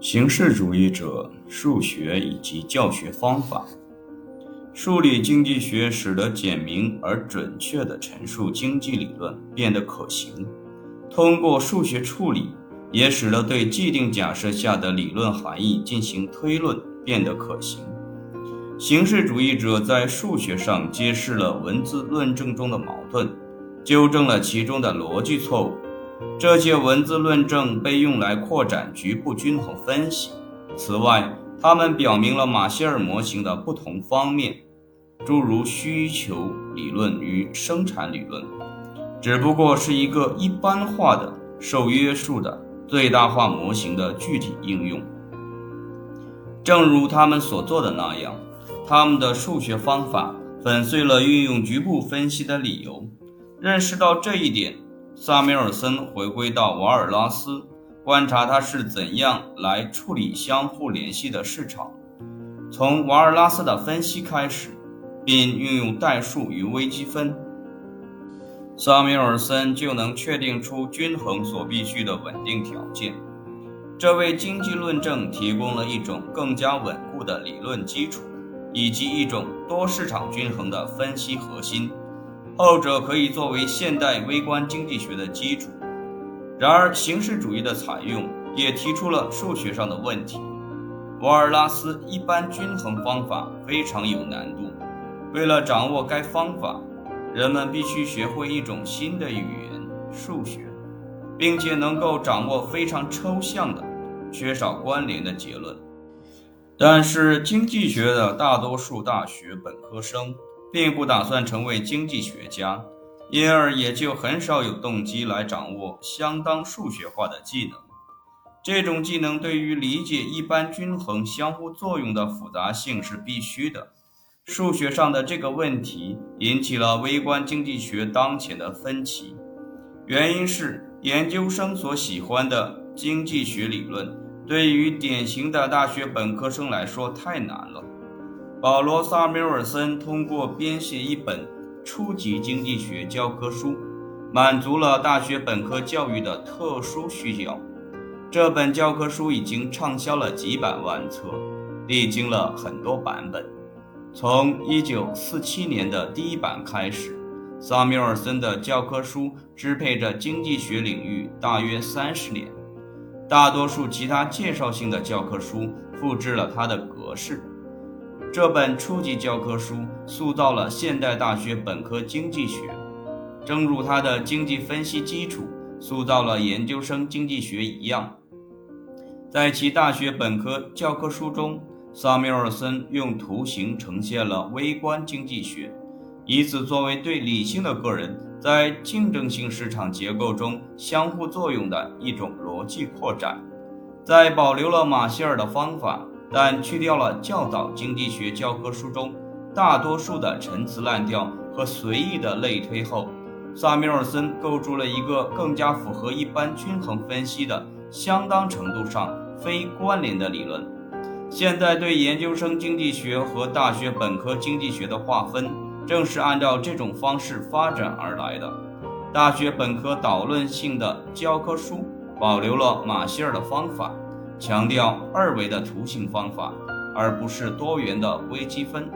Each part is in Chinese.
形式主义者数学以及教学方法，数理经济学使得简明而准确的陈述经济理论变得可行。通过数学处理，也使得对既定假设下的理论含义进行推论变得可行。形式主义者在数学上揭示了文字论证中的矛盾，纠正了其中的逻辑错误。这些文字论证被用来扩展局部均衡分析。此外，它们表明了马歇尔模型的不同方面，诸如需求理论与生产理论，只不过是一个一般化的、受约束的最大化模型的具体应用。正如他们所做的那样，他们的数学方法粉碎了运用局部分析的理由。认识到这一点。萨米尔森回归到瓦尔拉斯，观察他是怎样来处理相互联系的市场，从瓦尔拉斯的分析开始，并运用代数与微积分，萨米尔森就能确定出均衡所必须的稳定条件。这为经济论证提供了一种更加稳固的理论基础，以及一种多市场均衡的分析核心。后者可以作为现代微观经济学的基础，然而形式主义的采用也提出了数学上的问题。瓦尔拉斯一般均衡方法非常有难度，为了掌握该方法，人们必须学会一种新的语言——数学，并且能够掌握非常抽象的、缺少关联的结论。但是，经济学的大多数大学本科生。并不打算成为经济学家，因而也就很少有动机来掌握相当数学化的技能。这种技能对于理解一般均衡相互作用的复杂性是必须的。数学上的这个问题引起了微观经济学当前的分歧，原因是研究生所喜欢的经济学理论对于典型的大学本科生来说太难了。保罗·萨缪尔森通过编写一本初级经济学教科书，满足了大学本科教育的特殊需要。这本教科书已经畅销了几百万册，历经了很多版本。从1947年的第一版开始，萨缪尔森的教科书支配着经济学领域大约三十年。大多数其他介绍性的教科书复制了他的格式。这本初级教科书塑造了现代大学本科经济学，正如它的经济分析基础塑造了研究生经济学一样。在其大学本科教科书中，萨缪尔森用图形呈现了微观经济学，以此作为对理性的个人在竞争性市场结构中相互作用的一种逻辑扩展。在保留了马歇尔的方法。但去掉了教导经济学教科书中大多数的陈词滥调和随意的类推后，萨缪尔森构筑了一个更加符合一般均衡分析的、相当程度上非关联的理论。现在对研究生经济学和大学本科经济学的划分，正是按照这种方式发展而来的。大学本科导论性的教科书保留了马歇尔的方法。强调二维的图形方法，而不是多元的微积分，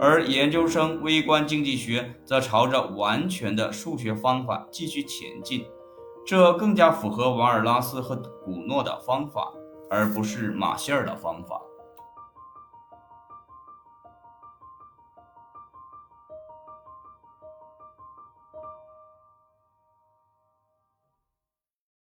而研究生微观经济学则朝着完全的数学方法继续前进，这更加符合瓦尔拉斯和古诺的方法，而不是马歇尔的方法。